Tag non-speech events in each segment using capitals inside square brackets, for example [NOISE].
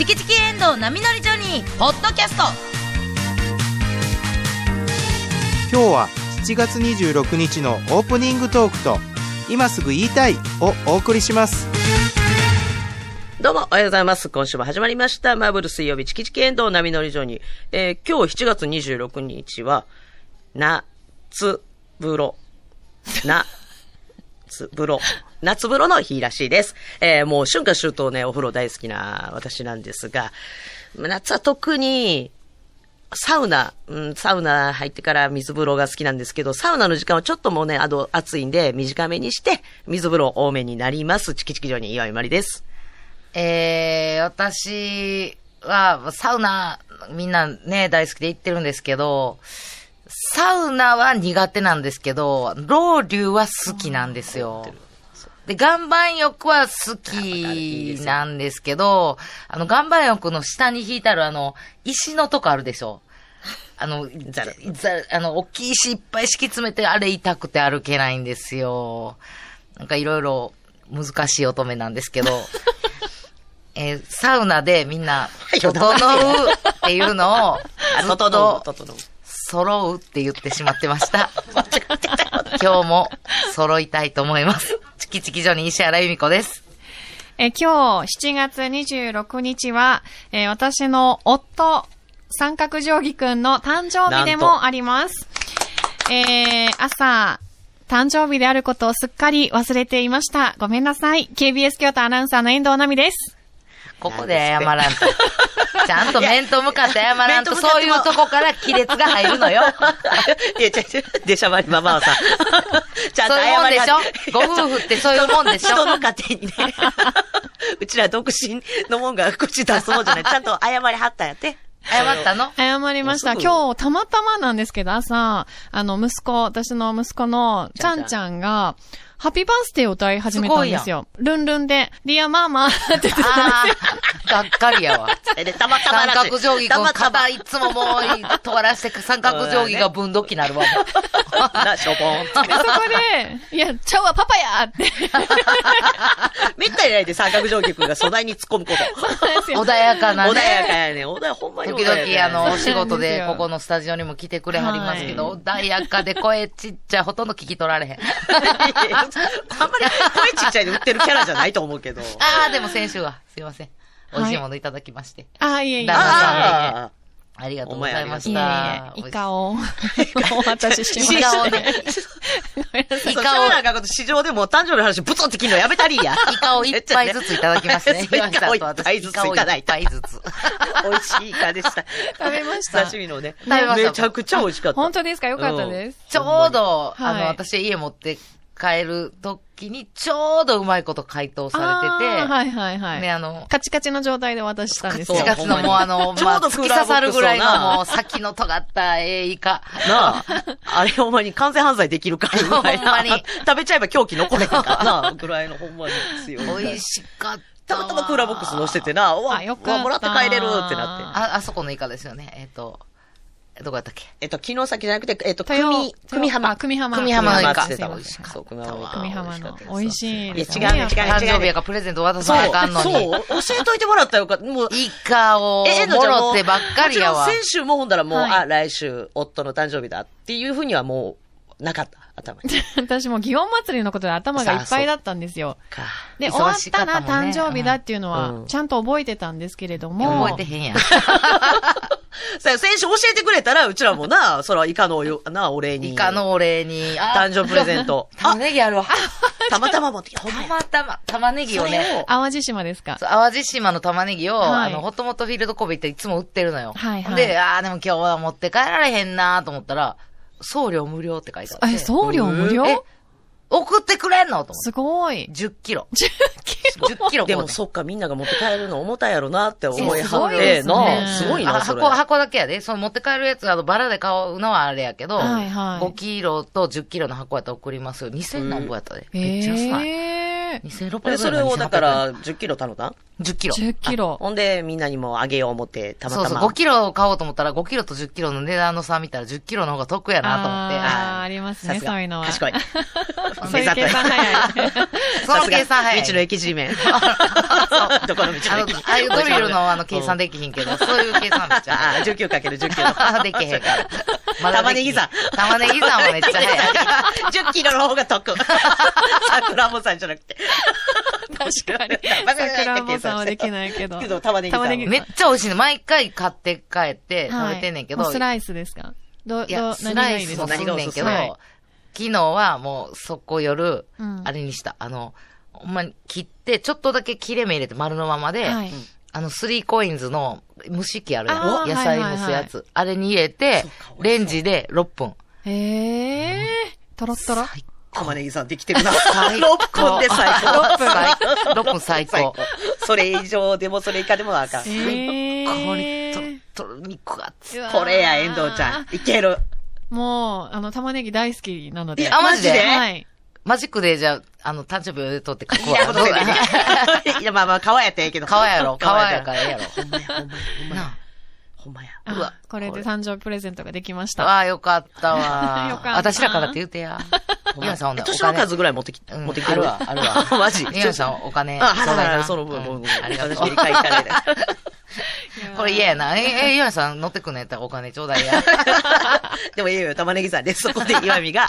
チキチキエンドウ波乗りジョニー」ポッドキャスト今日は7月26日のオープニングトークと「今すぐ言いたい」をお送りしますどうも、おはようございます。今週も始まりました。マーブル水曜日、チキチキエンドウ波乗り場に。えー、今日7月26日は、夏風呂。夏風呂。[LAUGHS] 夏風呂の日らしいです。えー、もう春夏秋冬ね、お風呂大好きな私なんですが、夏は特に、サウナ、うん、サウナ入ってから水風呂が好きなんですけど、サウナの時間はちょっともうね、あの、暑いんで、短めにして、水風呂多めになります。チキチキ場に岩井まりです。えー、私は、サウナ、みんなね、大好きで行ってるんですけど、サウナは苦手なんですけど、ロウリュは好きなんですよ。で、岩盤浴は好きなんですけど、あの、岩盤浴の下に引いてあるあの、石のとこあるでしょあの、ざるざるあの、大きい石いっぱい敷き詰めて、あれ痛くて歩けないんですよ。なんかいろいろ難しい乙女なんですけど、[LAUGHS] えーサウナでみんな、整うっていうのを、ずっと。揃うって言ってしまってました。[LAUGHS] 今日も揃いたいと思います。チキチキジョニー石原由美子です。えー今日7月26日は、えー私の夫、三角定規くんの誕生日でもあります。えー朝、誕生日であることをすっかり忘れていました。ごめんなさい。KBS 京都アナウンサーの遠藤奈美です。ここで謝らんと。ちゃんと面と向かって謝らんと、そういうとこから亀裂が入るのよ。いや、違う違う、出しゃばりママはさ。[LAUGHS] ちゃんとそういうもんでし謝ょ？ご夫婦ってそういうもんでしょ？人の家庭にね。[LAUGHS] うちら独身のもんが口出すもんじゃない。[LAUGHS] ちゃんと謝りはったんやって。謝ったの？謝りました。今日、たまたまなんですけど、朝、あの、息子、私の息子のちゃんちゃんが、ハッピーバースデーを歌い始めたんですよ。ルンルンで、ディアマーマーって言ってたんでがっかりやわ。えで、たまたま三角定規君、たまたま肩いつももう、尖らしてく三角定規が分度器になるわ。な、しょぼん。で、そこで、いや、ちゃうわ、パパやって。めったにないで三角定規君が素材に突っ込むこと。穏やかなね。穏やかやね。穏や、ほんまに穏時。々、あの、お仕事でここのスタジオにも来てくれはりますけど、穏やかで声ちっちゃい、ほとんど聞き取られへん。[LAUGHS] いやあんまり声ちっちゃいで売ってるキャラじゃないと思うけど。[LAUGHS] ああ、でも先週は、すいません。美味しいものいただきまして。あ、いえいえ。旦那さんであありがとうございまいえいした。え、イカを、お渡ししました。イカをね、あ。イカをなんかこと市場でも誕生日の話ブツって切るのやめたりや。イカを一杯ずついただきますね。[LAUGHS] イカを一杯ずついただいた。イカを一杯ずつ。美味しいイカでした。食べました久しぶりのね。食べましためちゃくちゃ美味しかった。本当ですか？よかったです。ちょうど、はいあの、私家持って帰る時に、ちょうどうまいこと解凍されてて、はいはいはい。ね、あの、カチカチの状態で渡したんですよ。7月のもうあの、[LAUGHS] ちょまあ、うど突き刺さるぐらいのもう先の尖ったええイカ。なあ。あれほんまに完全犯罪できるからほんまに食べちゃえば狂気残れへんからな。[LAUGHS] ぐらいのほんまに強い。美味しかったわ。たまたまクーラーボックス乗せてな、うわ、うわもらって帰れるってなって。あ、あそこのイカですよね。えっ、と、どこやったっけ？えっと、昨日先じゃなくて、えっと、豊組、組浜。あ、組浜。組浜のイカそう、組浜のイカ。組浜の。美味しいいや違うね違うね誕生日やからプレゼント渡さなあかんのに。そう、教えといてもらったらよか。もう、イカをえ、えのもろってばっかりやわ。先週もほんだらもう、はいあ、来週、夫の誕生日だっていうふうにはもう、なかった、頭に。[LAUGHS] 私も祇園祭りのことで頭がいっぱいだったんですよ。か。で、忙終わったら誕生日だっていうのうん、はちゃんと覚えてたんですけれども。覚えてへんやん。[LAUGHS] さあ、先週教えてくれたら、うちらもな、そら、イカのな、お礼に。イカのお礼に。あ誕生日プレゼント。[LAUGHS] 玉ねぎあるわ。たまたま持ってきた。たやまたま、玉ねぎをね。淡路島ですか？そう淡路島の玉ねぎを、はいあの、ホットモットフィールド神戸っていつも売ってるのよ。はいはいで、ああ、でも今日は持って帰られへんなと思ったら、送料無料って書いてあって。え、送料無料？え送ってくれんのと思って。すごい。10キロ。[LAUGHS] 10キロ。10キロでもそっか、みんなが持って帰るの重たいやろなって思いはいって、ですごいな、あそれ。箱、箱だけやで。その持って帰るやつ、あの、バラで買うのはあれやけど、はいはい5キロと10キロの箱やったら送りますよ。2000何個やったで。めっちゃ安ない。ええ。2600円えそれをだから、10キロ頼んだ？10キロ。10キロ。ほんで、みんなにもあげよう思って、たまそうそう、たま。5キロ買おうと思ったら、5キロと10キロの値段の差見たら10キロの方が得やなと思って。あーありますね、そういうのは。賢い。[LAUGHS] そういう計算早い。[LAUGHS] その計算早い。道の駅地面。[LAUGHS] どこの道あのの駅、ああいうドリルのあの計算できひんけど、そういう計算めっちゃあ。あ、19かける10キロ。あできへんから。玉ねぎさん。玉ねぎさんはめっちゃ早い。10キロの方が得。桜もさんじゃなくて。確かに。桜もさんはできないけど。けど、玉ねぎ。さん。めっちゃ美味しいね。毎回買って帰って食べてんねんけど。もうスライスですかど、ど、スライスもすんねんけど、はい昨日はもう速攻夜、うんあれにした。あの、ほんまに切って、ちょっとだけ切れ目入れて丸のままで、はい。あの、スリーコインズの蒸し器あるやん。あー野菜蒸すやつ。あれに入れて、レンジで6分。へえ、とろっとろ。最玉ねぎさんできてるな。最6分で最高。6分。6分最最高高。。それ以上でもそれ以下でもあかん。へこれ、え。と、と、肉がつこれや、遠藤ちゃん。いける。もう、あの、玉ねぎ大好きなので。あマジで？はい。マジックでじゃあ、あの、誕生日を取って書くいや、わ。こといや、まあまあ、皮やったらええけど。皮やろ。皮やか。かららええやろ。ほんまや、ほんまや、ほんまやな。ほんまや。あうわこれで誕生日プレゼントができました。ああ、よかったわ。[LAUGHS] よかった私らからって言うてや。皆さんな年の金。数ぐらい持ってき、うん持ってきてる？あるわ、あるわ。[LAUGHS] マジ？皆さんお金。あ、ちょうだいなはいはいはい、その分、もう、ありがとう。[LAUGHS] これ嫌やな。え、[LAUGHS] え、岩見さん乗ってくんのやったらお金ちょうだいや。[LAUGHS] でもいいよ、玉ねぎさんで、そこで岩見が、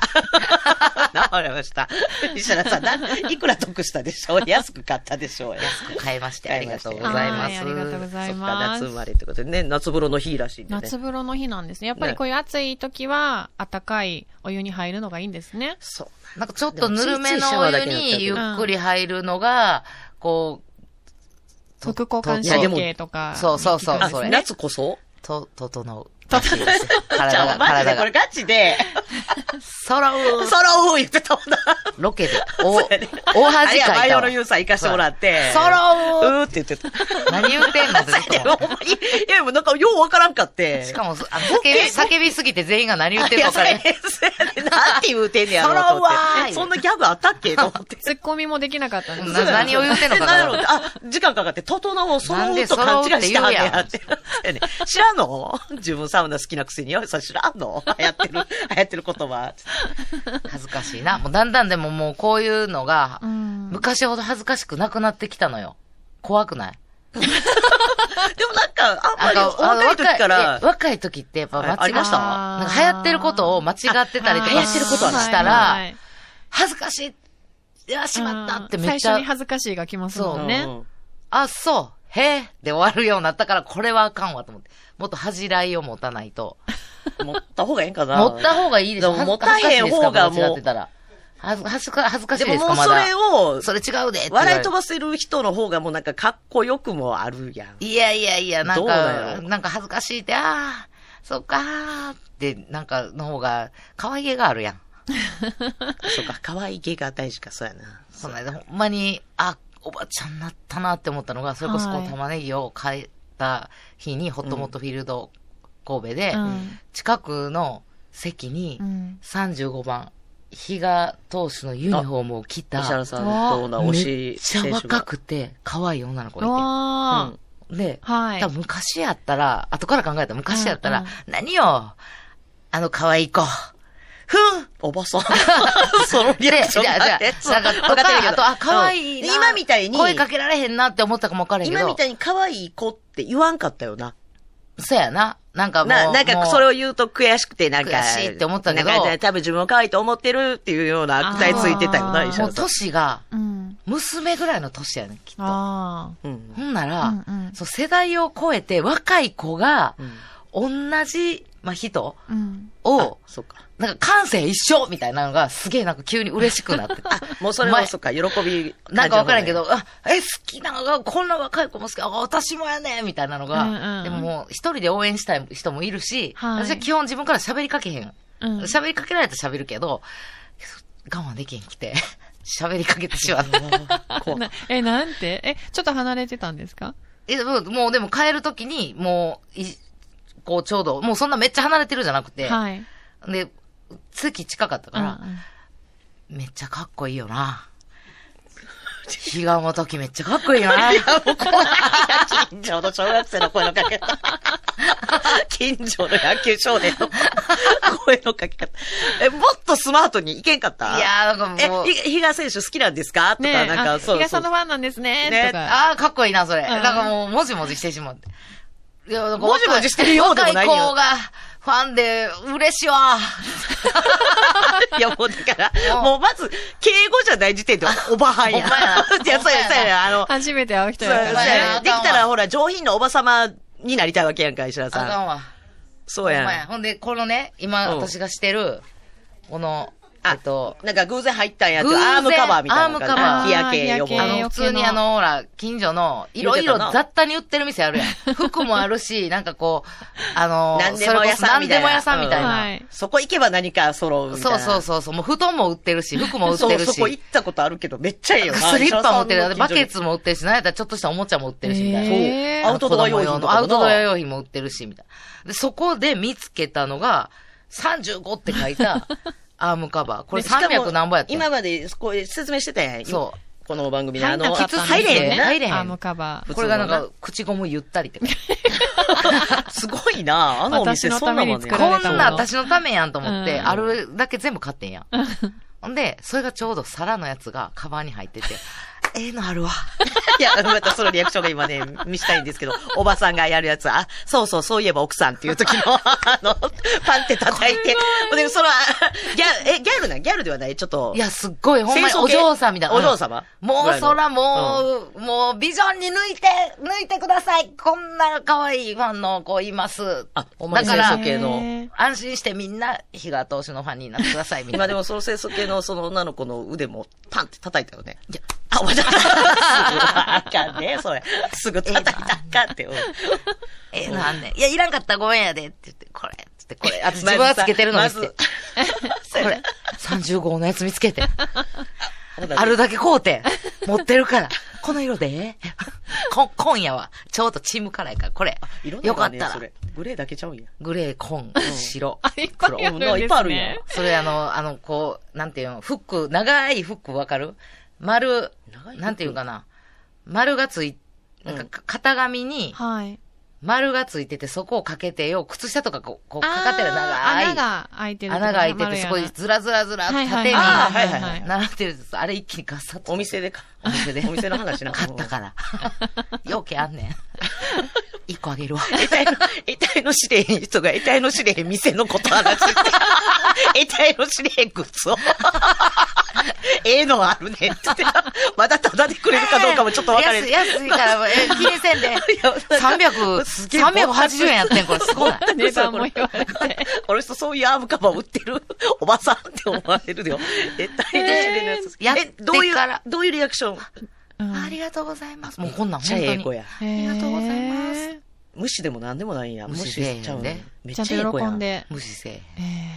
な、わかりました。石原さん、な、いくら得したでしょう安く買ったでしょうや。買いましてありがとうございます。はいありがとうございそっか、ます夏生まれってことでね、夏風呂の日らしいんでね。夏風呂の日なんですね。やっぱりこういう暑い時は、暖かいお湯に入るのがいいんですね。そう。なんかちょっとぬるめのお湯にゆっくり入るのが、こう、副交感いやでも神経とか。そうそうそうあそれ夏こそ？と、整う。整らしいです [LAUGHS] じゃあ、体が、マジで。これガチで、揃う。そろう言ってたもんな。ロケで、[LAUGHS] お、大恥あれや、バイかいたわオのユーさん行かしてもらって。揃ううーって言ってた。何言うてんのってずっと [LAUGHS] 思っほんまに。いや、もうなんか、ようわからんかって。て。しかも、あの、叫び、叫びすぎて全員が何言ってん。そうやねなんて言うてんねやろうと思そろうわ。そんなギャグあったっけと思って。ツッコミもできなかったんですな何を言うてんのかなあ、時間かかって、整う、そろうと勘違いしてはんやって知らんの？自分サウナ好きなくせに。よ、それ知らんの？[LAUGHS] 流行ってる、[LAUGHS] 流行ってる言葉。恥ずかしいな。もうだんだんでももうこういうのが、うん。昔ほど恥ずかしくなくなってきたのよ。怖くない？[LAUGHS] でもなんか、あんまりあ若い時からえ、若い時ってやっぱ間違あありました？なんか流行ってることを間違ってたりとか流行ってることはねしたはいらは、い恥ずかしい。いや、しまったってうんめっちゃ最初に、恥ずかしいが来ますもんね。うんあ、そう、へえ、で終わるようになったから、これはあかんわと思って。もっと恥じらいを持たないと。[LAUGHS] 持った方がええんかな。持った方がいいでしょ。持たへん方がもうってたら。恥ず恥ずか恥ずかしいでですか？まだ。ももうそれを、それ違うで笑い飛ばせる人の方がもうなんかかっこよくもあるやん。いやいやいや、なんか、ろなんか恥ずかしいって、ああ、そっかーって、なんかの方が、可愛げがあるやん。[LAUGHS] そうか、可愛い芸が大事か、そうやな。その間、ほんまに、あ、おばちゃんになったなって思ったのが、それこそこはいう玉ねぎを買えた日に、ホットモットフィールド神戸で、うん。近くの席にう、ん。35番、比嘉投手のユニフォームを着た、石原さんとの推めしっちゃ若くて、可愛い女の子がいて。で、ー。はい多。分昔やったら、後から考えたら昔やったら、うんうん何よ、あの可愛い子。ふんおばさん。[LAUGHS] そのリアクションでじゃあ、じゃあ、そうなんか、わかってるけどあと、あ、可愛いな、うん今みたいに声かけられへんなって思ったかもわからへんけど。今みたいに可愛い子って言わんかったよな。そうやな。なんかもう。な、なんかもうそれを言うと悔しくて、なんか。悔しいって思ったけどなんか多分自分を可愛いと思ってるっていうような悪態ついてたよな、石原さん。年が、うん。娘ぐらいの年やねきっと。あうんほんなら、うんうんそう、世代を超えて若い子がう、ん。同じ、まあ、人あ。うん。を、そっか。なんか感性一緒みたいなのがすげえなんか急に嬉しくなって [LAUGHS] て。もうそれ前はそっか、喜び。なんかわからんけど、あ、え、好きなのが、こんな若い子も好き、あ、私もやねみたいなのが、うんうんうんでももう一人で応援したい人もいるし、はい私は基本自分から喋りかけへん。うん。喋りかけられたら喋るけど、我慢できへんくて、[LAUGHS] 喋りかけてしまって。怖 [LAUGHS] いなえ、なんて？え、ちょっと離れてたんですか？え、もうでも帰るときに、もう、い、こうちょうど、もうそんなめっちゃ離れてるじゃなくて、はい。で、席近かったから、うんうんめっちゃかっこいいよな。日がも時めっちゃかっこいいな。[LAUGHS] いや、もう怖い。近所の小学生の声のかけ方。[LAUGHS] 近所の野球少年の声のかけ方。え、もっとスマートにいけんかった？いやー、なんかもうえ、、ひ比嘉選手好きなんですか？とか、なんか、あ、そう比嘉さんの。ファンなんですね、ね。ああ、かっこいいな、それ。んなんかもう、もじもじしてしまって。いや、なんかもじもじしてるようでもないよ若い子が、ファンで、嬉しいわ。[LAUGHS] いや、もうだから、もうまず、敬語じゃない時点でおばはんや。[LAUGHS] いや、そうや、そうや、あの、初めて会う人やからやそうやね。できたらほら、上品なおばさまになりたいわけやんか、石田あさん。かんわ。そうや。や。ほんで、このね、今、うん私がしてる、この、えっと、なんか偶然入ったんやつ、アームカバーみたいなのが。アームカバー日焼け予防あの。普通にあの、ほら、近所の、いろいろ雑多に売ってる店あるやん。[LAUGHS] 服もあるし、なんかこう、あの、何でも屋さんみたいな何でも屋さんみたいな。はい。そこ行けば何か揃うみたいそうな。そうそうそう。もう布団も売ってるし、服も売ってるそうそこ行し。ったことあるけど、めっちゃええよな。スリッパも売ってる。バケツ。ツも売ってるし、なんやったらちょっとしたおもちゃも売ってるし、みたいな。へーアウトドア用品アウトドア用品も売ってるし、みたいな。で、そこで見つけたのが、35って書いたアームカバー。これでしかも300何ぼやった今まで、こう説明してたやん。そう。この番組で。あの、入んなかったんです入れへんね。入れへんアームカバー。これがなんか、口ゴムゆったりって [LAUGHS] すごいなあのお店私のためにそんなもんね。こんな私のためやんと思って、うんあるだけ全部買ってんやん。ほんで、それがちょうど皿のやつがカバンに入ってて、ええのあるわ。[LAUGHS] いや、またそのリアクションが今ね、見したいんですけど、おばさんがやるやつ、あ、そうそう、そういえば奥さんっていう時の、[LAUGHS] あの、パンって叩いて、で、その、あギャル、え、ギャルなギャルではないちょっと。いや、すっごい、ほんまにお嬢さんみたいな。お嬢様？もう、ぐらいのそらもう、もう、ビジョンに抜いて、抜いてください。こんな可愛いファンの子います。あほんまにだから清楚系の安心してみんな、比嘉投手のファンになってください、みたいな。今でもその清楚系のその女の子の腕もパンって叩いたよね。いや、あ、おばあかんね、それ。すぐ叩いたらあかんって。うんええのあんねん。いや、いらんかったらごめんやで。って言って、これ。つって、これ。[LAUGHS] 私自分がつけてるの見せて。これ。35のやつ見つけて。あるだけ買うて。持ってるから。この色でこ今夜は、ちょうどチームカラーやから、これ。よかったら。れグレーだけちゃうんや。グレー、紺、白。あ、いっぱいあるんですね。いっぱいあるやんそれあの、あの、こう、なんていうの、フック、長いフックわかる？丸なんていうかな。丸がつい、なんかか、型紙にはい。丸がついてて、そこをかけてよ、靴下とかこう、こうかかってる長い。穴が開いてる。穴が開いてて、そこにずらずらずら、縦に、はいはいはい習ってるやつ、あれ一気にガッサッと。お店でか。お店で。お店の話な。買ったから。よけあんねん。一個あげるわ。得体の、得体の知れへん人が得体の知れへん店のこと話してて、[LAUGHS] 得体の知れへんグッズを。ええのあるねって言って、まだタダでくれるかどうかもちょっと分かれ安い、安いから、え、気にせんで。[LAUGHS] や300、すげえ380円やってん、これ。すごい。値段も言われて。この人そういうアームカバー売ってるおばさんって思われるよ。得体の知れないやつ。え、どういうどういうリアクションうんありがとうございます。もうこんなんめっちゃ本当に。ええ子や。ありがとうございます。無視でも何でもないんや。無視せえへんでちゃうねめっちゃ喜ん。で。無視せえ。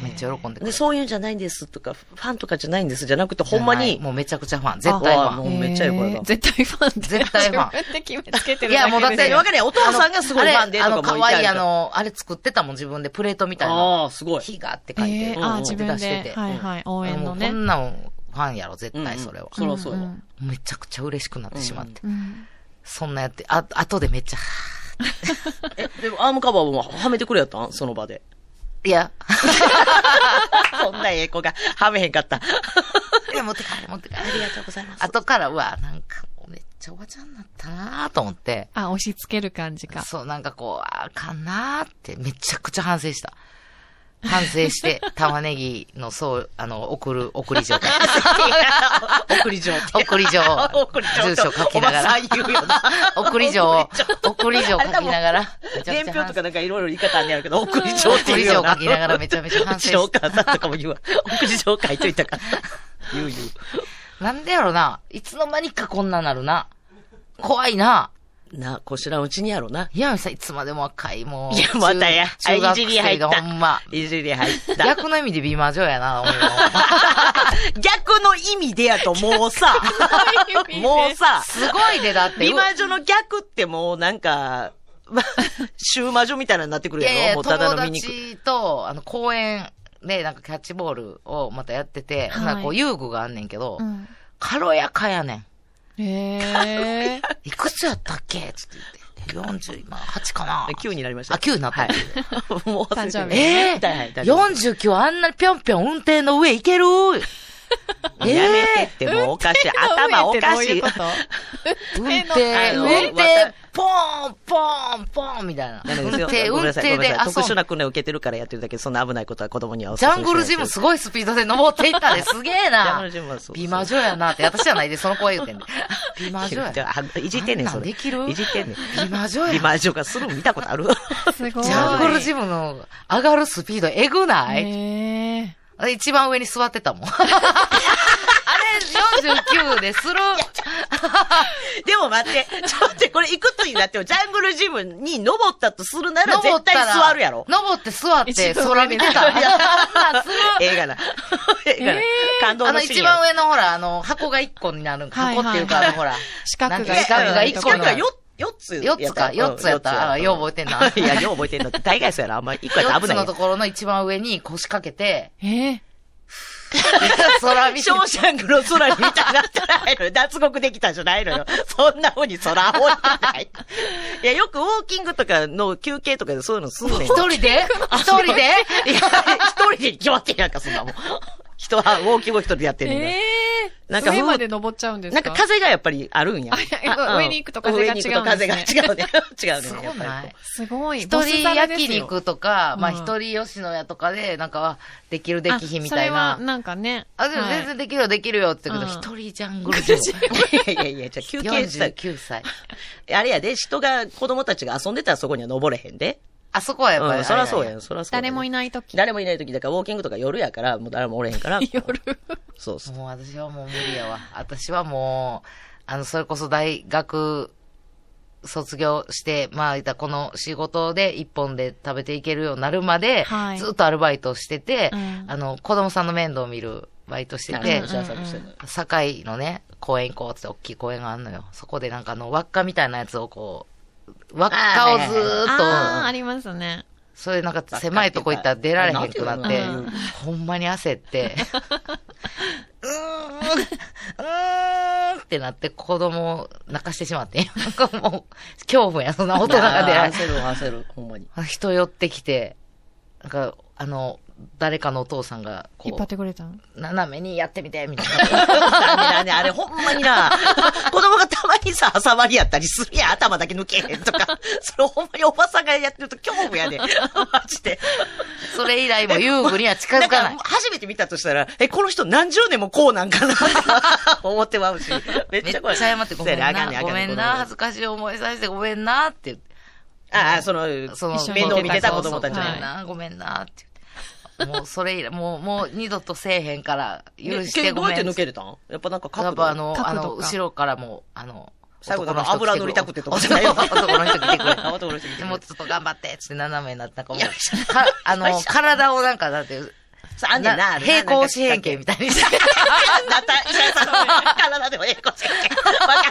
めっちゃ喜んで。そういうんじゃないんですとか、ファンとかじゃないんですじゃなくて、ほんまに、もうめちゃくちゃファン。絶対フあもァン。うめっちゃええ子や絶対ファン。絶対ファン自分で決めつけてるいやもうだってわかるやんお父さんがすごいファンでとかあの、も言ってある可愛いあの、あれ作ってたもん、自分で。プレートみたいな。ああ、すごい。火がって書いて。えー、あ、うん自分で。はいはい。応援のねもうこ。んなんファンやろ、絶対それは。そらそうやめちゃくちゃ嬉しくなってしまって。うんそんなやって、あ、後でめっちゃ、[LAUGHS] え、でもアームカバーもはめてくれやったん？その場で。いや、[LAUGHS] そんなええ子がはめへんかった。いや、持って帰れ、持って帰れ。ありがとうございます。後から、うわ、なんか、めっちゃおばちゃんになったなと思って。あ、押し付ける感じか。そう、なんかこう、ああかんなーって、めちゃくちゃ反省した。反省して、[LAUGHS] 玉ねぎの、そう、あの、送る、送り状か。[LAUGHS] 送り状。送り状送り状住所書きながら。送り状、送り状書きながら。伝票とかなんかいろいろ言い方あんねやけど、送り状って送り言うよな。状書きながらめちゃめちゃ反省してうちのお母さんとかも言うわ。送り状書いといたから。[LAUGHS] 言う言う。なんでやろな。いつの間にかこんななるな。怖いな。な、こしらんうちにやろな。岩見さんいつまでも若い、もう。いや、またや。中中学いじり入生った。がほんま。いじり入った。逆の意味で美魔女やな、思うよ [LAUGHS] 逆の意味でやともうさ、もうさ、すごいで、だって。美魔女の逆ってもうなんか、まあ、週魔女みたいなのになってくるやろ？いやいや、もうただ友の醜い。達と、あの、公園で、なんかキャッチボールをまたやってて、はいなんかこう遊具があんねんけど、うん。軽やかやねん。へえ。いくつやったっけ？つって言って。40、今、8かな9になりました。あ、9になった。はい。[LAUGHS] もう誕生日ええはい大丈夫49あんなにぴょんぴょん運転の上行ける？え [LAUGHS] やめてえって、もうおかしい。[LAUGHS] 頭おかしい。運転、運わ転、ポーン、ポーン、ポーンみたいな。ダメですよ。運転、運転で。特殊な訓練を受けてるからやってるだけで、そんな危ないことは子供にはおジャングルジムすごいスピードで登っていったで、すげえジャンなグル。ジムはそう。美魔女やなって、私じゃないで、その声言うてんで。美魔女やじゃあ、[LAUGHS] いじってんねん、それ。できる？いじってんねん。美魔女や美魔女がするの見たことある？すごい。ジャングルジムの上がるスピードえぐない、一番上に座ってたもん。[LAUGHS] あれ49でする。[LAUGHS] でも待って、ちょっとこれいくつになっても、ジャングルジムに登ったとするなら、絶対座るやろ。登って座って空見てた。ええがな。ええがな。感動あの一のシーンやろ。番上のほら、あの、箱が1個になる。はい箱っていうか、はいあのほら。四角が四角が1個になる。四角がよ4つや4つか、4つやった。あ、よう覚えてんな。[LAUGHS] いや、よう覚えてんのって。大概そうやろ。あんまり1個やったら4つ危ないやんのところの一番上に腰掛けて、ええ。[LAUGHS] 空見てショーシャンクの空に見たなってないのよ。脱獄できたんじゃないのよ。そんな風に空青いない。[LAUGHS] いや、よくウォーキングとかの休憩とかでそういうのすんねん。一人で？一人で？いや、一人で決まってんやんか、そんなもん。人はウォーキングを一人でやってるんだ。ええ。なんか上まで登っちゃうんですか？なんか風がやっぱりあるんや。上に行くと風が違うんですね上に行くと風が違うね。違うね。すごやっぱりないすごい。一人焼肉肉とか、まあうん一人吉野家とかで、なんか、できるできひみたいそれはな。なんかね。あ、でも全然できるよ、できるよって言ったけど、うん一人ジャングルジム。[LAUGHS] いやいやいや、じゃあ休憩した49歳。あれやで、人が、子供たちが遊んでたらそこには登れへんで。あそこはやっぱり。うん、そらそうやん。ん、そらそう。誰もいないとき。誰もいない時だから、ウォーキングとか夜やから、もう誰もおれへんから。[LAUGHS] 夜。そうそう。もう私はもう無理やわ。私はもう、あの、それこそ大学卒業して、まあ、言ったらこの仕事で一本で食べていけるようになるまで、はいずっとアルバイトしてて、うんあの、子供さんの面倒を見るバイトしてて、堺のね、公園行こうって大きい公園があるのよ。そこでなんかあの、輪っかみたいなやつをこう、輪っかをずーっと、ああ、ありますね。それなんか狭いとこ行ったら出られへんくなってほんまに焦って、[LAUGHS] うーん、うーんってなって子供を泣かしてしまって、なんかもう、恐怖や、そんな大人が出られ焦る、焦る、ほんまに。人寄ってきて、なんか、あの、誰かのお父さんが、こ引っ張っう、てくれたの？斜めにやってみて、みたいな。[LAUGHS] あれほんまにな。[LAUGHS] 子供がたまにさ、挟まりやったりするやん、頭だけ抜けへんとか。[LAUGHS] それほんまにおばさんがやってると恐怖やで。マジで。それ以来も遊具には近づかないん。初めて見たとしたら、え、この人何十年もこうなんかな思ってまうし。めっめっちゃ怖い。謝ってごめんな、ごめんな、恥ずかしい思いさせてごめんな、って。ああ、その、その、面倒見てた子供たちはいごめんな、ごめんな、って。もう、それ以来、もう、もう二度とせえへんから、許ねしてごめん。どうやって抜けれたん？やっぱなんかや角度っぱあの、あの、後ろからも、あの、最後男の人油乗りたくてとかじゃないよ男の人来てくれ。男の人来てくれ。[LAUGHS] でもうちょっと頑張って、つって斜めになって、なんかもう、かあの、体をなんか、だって、あんねんな、平行四辺形みたいにして。なった、石原さんの体でも平行四辺形。わかるわか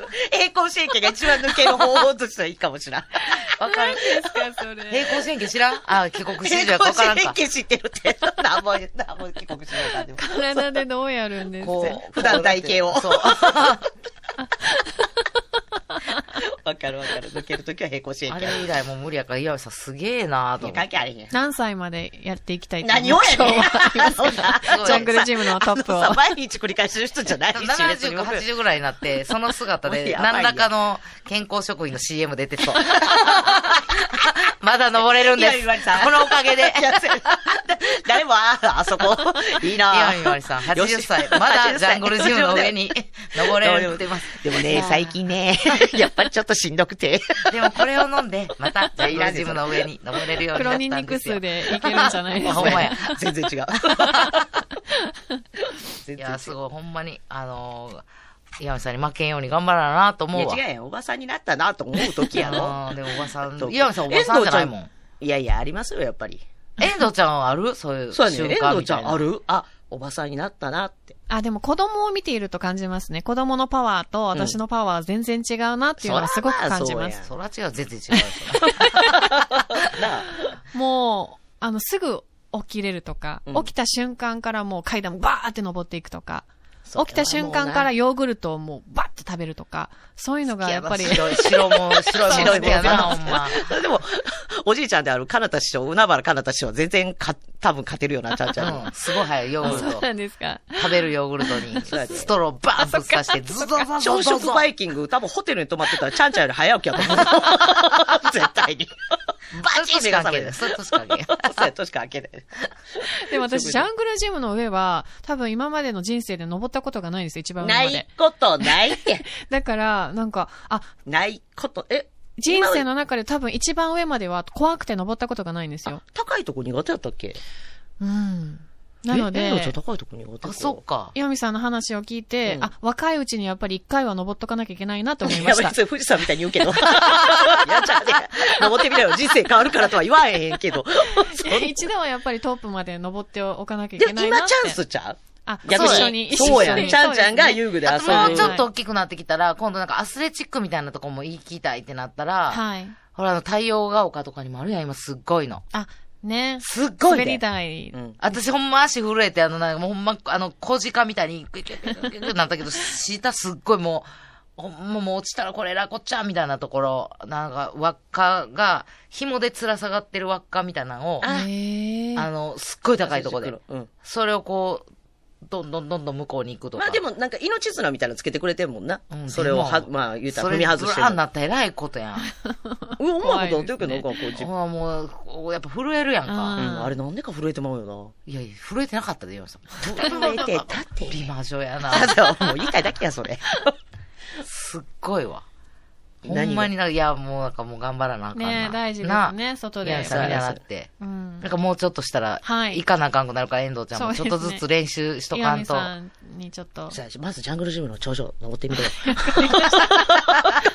る。平行四辺形が一番抜ける方法としてはいいかもしれん。わかるですか、それ平行四辺形知らん？あ、帰国子女平行四やかわからんか。辺形知ってるって。なんも、なんも帰国しないから。体でどうやるんですか？こう。普段体型をそう。[LAUGHS] わかるわかる。抜けるときは平行四あ辺形。れ以来もう無理やから、岩井さんすげえなぁといや、思って。関係あれへん。何歳までやっていきたいと何をやねんジャングルジムのトップを毎日繰り返してる人じゃないし、別70にか80ぐらいになって、その姿で、[LAUGHS] 何らかの健康食品の CM 出てそう。まだ登れるんです。岩見さんこのおかげで。誰も、あ、あそこ、いいな岩見さん、80歳。まだジャングルジムの上に登れてます。でもね、最近ね、やっぱりちょっとしんどくて。でもこれを飲んで、またジャングルジムの上に登れるようになった黒ニンニクんでいけるんじゃないですか。ほんまや。全然違う。[LAUGHS] 全然違ういや、すごい、ほんまに、あのー、岩見さんに負けんように頑張らななと思うわ。いや、違うよ。おばさんになったなと思う時やろ。でもおばさんと、岩見さんおばさんじゃないもん。いやいや、ありますよ、やっぱり。遠藤ちゃんはある？そういうそうやね。瞬遠藤。ちゃんある？あ、おばさんになったなって。あ、でも子供を見ていると感じますね。子供のパワーと私のパワーは全然違うなっていうのはすごく感じます。そら違う、全然違うよ。[LAUGHS] なあもう、あの、すぐ起きれるとか、うん起きた瞬間からもう階段バーって登っていくとか、そう起きた瞬間からヨーグルトをもうバッと食べるとか、そういうのがやっぱり、白い、白も、[LAUGHS] 白いもん好きやな、ほんま。でも、おじいちゃんである、かなた師匠、海原かなた師匠は全然か、多分勝てるよな、ちゃんちゃんに。うん、すごい早い、ヨーグルトそうな。んですか。食べるヨーグルトに、ストローバーンぶっ刺して、ズドズドズ朝食バイキング、多分ホテルに泊まってたら、ちゃんちゃんより早起きやと思う。[LAUGHS] 絶対に。バチン目が覚める。そうやとしか開け。[LAUGHS] でも私、ジャングルジムの上は、多分今までの人生で登ったことがないんですよ、一番上なまでい。ことないって。[LAUGHS] だから、なんか、あ、ないこと、え？人生の中で多分一番上までは怖くて登ったことがないんですよ。高いとこ苦手やったっけ？うん。なのでえ高いとこ苦手あ、そっか。岩見さんの話を聞いて、うんあ、若いうちにやっぱり一回は登っとかなきゃいけないなと思いいや、ました別。に富士山みたいに言うけど。いや、ちゃうね。登ってみろよ。人生変わるからとは言わへんけど。[LAUGHS] 一度はやっぱりトップまで登っておかなきゃいけないなって。今チャンスちゃう？あ、逆に一緒に。そうや一緒にちゃんちゃんが遊具で遊あともぶうちょっと大きくなってきたら、今度なんかアスレチックみたいなとこも行きたいってなったら、はい。ほら、あの、太陽が丘とかにもあるやん、今すっごいの。あ、ね。すっごい滑りで。台。うん。私ほんま足震えて、あの、なんかもうほんま、あの、小鹿みたいに、グイグイグなったけど、下すっごいもう、ほんまもう落ちたらこれラコっちゃんみたいなところ、なんか輪っかが、紐で吊ら下がってる輪っかみたいなのを。あの、すっごい高いとこで、うん。それをこう、どんどんどんどん向こうに行くとか。まあでも、なんか命綱みたいなのつけてくれてんもんな。うんそれをは、まあ言うたそれら踏み外しても。ブラーになったら偉いことやん。[LAUGHS] うん、思うことなってるけど、なんかこう自分、ほらもうこう、やっぱ震えるやんか。うんうん、あれなんでか震えてまうよいやいや、震えてなかったで、今さん。な。震えてたって。美魔女やな。もう言いたいだけや、それ。[LAUGHS] すっごいわ。ほんまにな、いや、もうなんかもう頑張らなあかんな。ね大事ですなね、外で。いや、さ、見習って。うんなんかもうちょっとしたら、はい行かなあかんくなるから、遠藤ちゃんもちょっとずつ練習しとか岩んと。見さんにちょっと、じゃあ、まずジャングルジムの頂上登ってみろよ。[LAUGHS]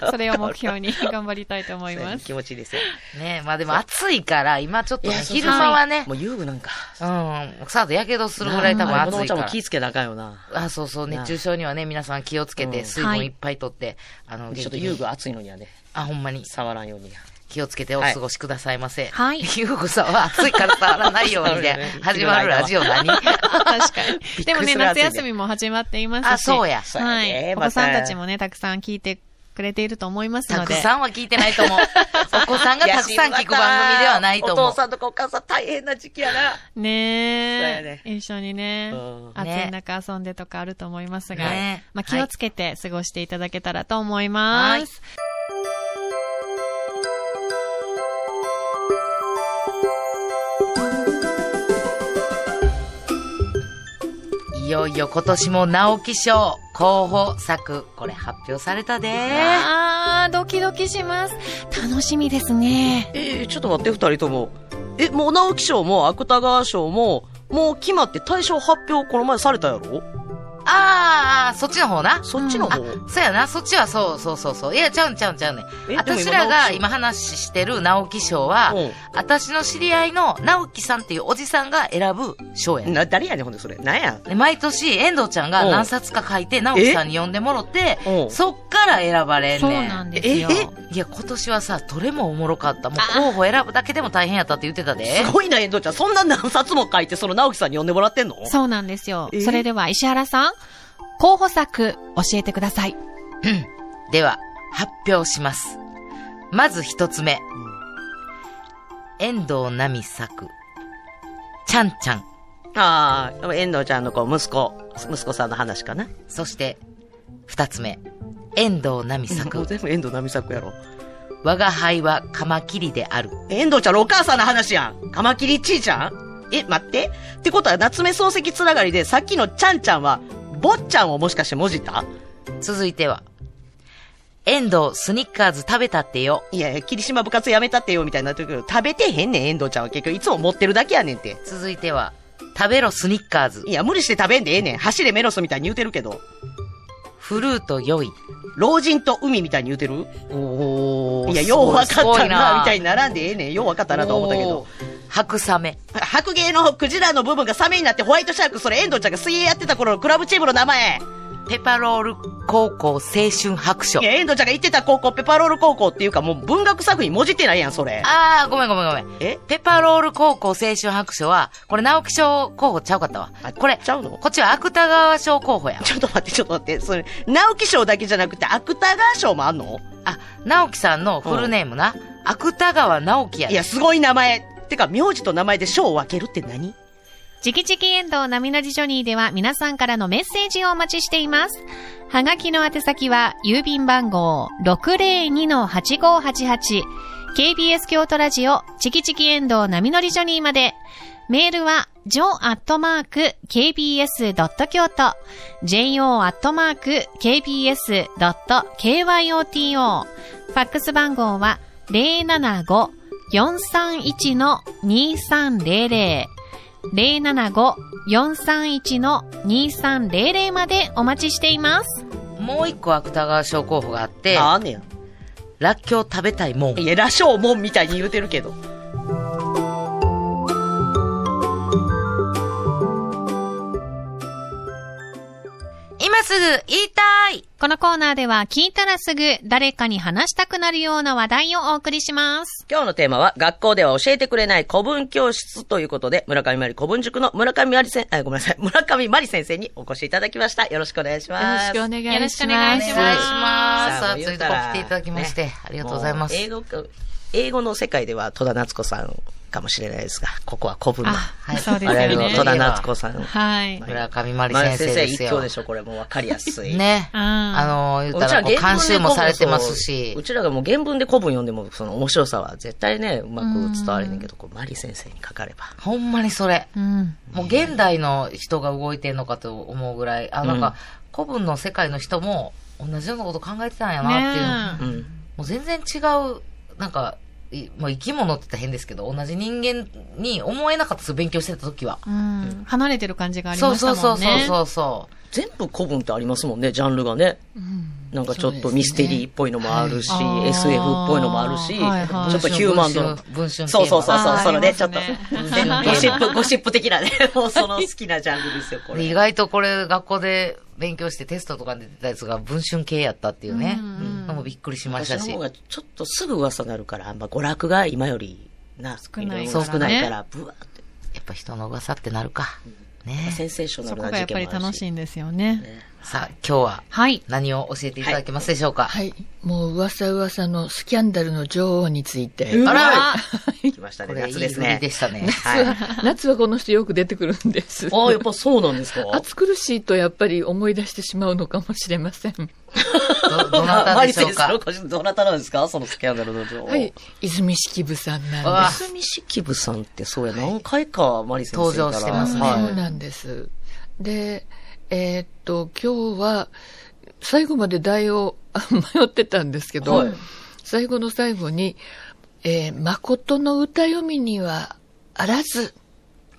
[LAUGHS] それを目標に [LAUGHS] 頑張りたいと思います。気持ちいいですよ。ねまあでも暑いから、今ちょっといや昼間はねも、う遊具なんか。うん、さあとやけどするぐらい多分あれ子供ちゃんも暑いから。気ぃつけなあかんよな。あ、そうそう、熱中症にはね、皆さん気をつけて、うん水分いっぱいとって、あの、元気にちょっと遊具熱いのにはね、あ、ほんまに。触らんように。気をつけてお過ごしくださいませ。はいゆうこさんは暑いから触らないように [LAUGHS] で、始まるラジオ何？[LAUGHS] 確かに。でもね、夏休みも始まっていますし。あそうやそうやはねい。お子さんたちもね、たくさん聞いてくれていると思いますたので。くさんは聞いてないと思う。[LAUGHS] お子さんがたくさん聞く番組ではないと思う。お父さんとかお母さん大変な時期やな。ねそうやねえ。一緒にねうん、暑い中遊んでとかあると思いますがね、まあ気をつけて過ごしていただけたらと思います。はいいよいよ今年も直木賞候補作、これ発表されたで。あー、ドキドキします。楽しみですね。えー、ちょっと待って、二人とも。え、もう直木賞も芥川賞も、もう決まって大賞発表この前されたやろ？あーあー、そっちの方な。そっちの方、そうやな、そっちはそうそうそうそう。いや、ちゃうんちゃうんちゃうね私今らが今話してる直木賞はうん、私の知り合いの直木さんっていうおじさんが選ぶ賞やね。な、誰やねん、ほんでそれ。なんや？で毎年、遠藤ちゃんがうん何冊か書いて、直木さんに読んでもろってう、んそっから選ばれんねん。そうなんですよ。え？いや、今年はさ、どれもおもろかった。もう候補選ぶだけでも大変やったって言ってたで。すごいな、遠藤ちゃん。そんな何冊も書いて、その直樹さんに読んでもらってんの？そうなんですよえ？それでは石原さん、候補作教えてください。では、発表します。まず一つ目。遠藤奈美作。ちゃんちゃん。ああ、遠藤ちゃんの子、息子、息子さんの話かな。そして、二つ目。遠藤奈美もう作。[LAUGHS] 全部遠藤奈美作やろ。我が輩はカマキリである。遠藤ちゃんのお母さんの話やん。カマキリちいちゃん？え、待って。ってことは、夏目漱石つながりで、さっきのちゃんちゃんは、坊ちゃんをもしかしてもじった？続いては、遠藤スニッカーズ食べたってよ。いやいや、霧島部活やめたってよ、みたいになってるけど、食べてへんねん、遠藤ちゃんは結局。いつも持ってるだけやねんって。続いては、食べろスニッカーズい。や、無理して食べんでええねん。走れメロスみたいに言うてるけど。フルート良い。老人と海みたいに言うてる？おいや、よう分かったな、みたいにに並んでええねん。よう分かったなと思ったけど。。白サメ。白芸のクジラの部分がサメになってホワイトシャーク、それ遠藤ちゃんが水泳やってた頃のクラブチームの名前。ペパロール高校青春白書い。や、遠藤ちゃんが言ってた高校、ペパロール高校っていうか、もう文学作品文字ってないやん、それ。あー、ごめんごめんごめん。え？ペパロール高校青春白書は、これ直木賞候補ちゃうかったわあ。これ、ちゃうの？こっちは芥川賞候補や。ちょっと待って、ちょっと待って、それ、直木賞だけじゃなくて、芥川賞もあんの？あ、直木さんのフルネームな。芥川直樹やで。いや、すごい名前。てか、名字と名前で賞を分けるって何？チキチキエンドウ波乗りジョニーでは皆さんからのメッセージをお待ちしています。はがきの宛先は郵便番号 602-8588KBS 京都ラジオチキチキエンドウ波乗りジョニーまで。メールは jo.kbs.kyoto jo.kbs.kyoto ファックス番号は075-431-2300 075-431-2300までお待ちしています。もう一個芥川賞候補があって、あ、あんねや。らっきょう食べたいもん。いや、羅生門みたいに言うてるけど。今すぐ言いたいこのコーナーでは聞いたらすぐ誰かに話したくなるような話題をお送りします。今日のテーマは、学校では教えてくれない古文教室ということで、村上まり古文塾の村上まり先、あ、ごめんなさい、村上まり先生にお越しいただきました。よろしくお願いします。よろしくお願いします。よろしくお願いします暑いとこ来ていただきまして、ありがとうございます。英語か、英語の世界では戸田夏子さんかもしれないですが、ここは古文の。あ、はいそうですね。々の戸田夏子さん。はい。村上まりまり先先生一生ですよ。挙でしょ、これもう分かりやすい。ね。うんあの、言うったらこう監修もされてますしう、ちらがもう原文で古文読んでも、その面白さは絶対ね、うまく伝われねんけど、こう、マリ先生にかかれば。ほんまにそれ。うん。もう現代の人が動いてんのかと思うぐらい、あ、なんか、古文の世界の人も同じようなこと考えてたんやなっていう。ねうん。もう全然違う、なんか、いもう生き物って言ったら変ですけど、同じ人間に思えなかったです勉強してた時は。うん。離れてる感じがありそうましたそうもんね。そうそうそう。全部古文ってありますもんね、ジャンルがね。なんかちょっとミステリーっぽいのもあるし、ね SF っぽいのもあるし、はいはいちょっとヒューマンドの。文春そうそうそうそう、そのね、ちょっと、ゴシップ、ゴシップ的なね、[LAUGHS] もうその好きなジャンルですよ、これ。意外とこれ学校で勉強してテストとかで出てたやつが文春系やったっていうね。のもびっくりしましたし昔の方。がちょっとすぐ噂になるから、まあ娯楽が今よりな、少ないろろからね少ないから、ブワーって。やっぱ人の噂ってなるか。ねセンセーショナそルなこがやっぱり事件もあるし。楽しいんですよね。さあ、今日ははい。何を教えていただけますでしょうか？はい。もう噂噂のスキャンダルの女王について。あら来ましたね、これいい夏ですね振りで。したね。はい。夏はこの人よく出てくるんです。ああ、やっぱそうなんですか暑苦しいとやっぱり思い出してしまうのかもしれません。ど、どなたでしょうか？どなたなんですか？そのスキャンダルの女王。はい。泉式部さんなんです。泉式部さんってそうや、何回かマリ先生から。登場してますねそうはい。なんです。で、えーっと、今日は、最後まで題をあ迷ってたんですけど、はい最後の最後に、えー誠の歌読みにはあらずっ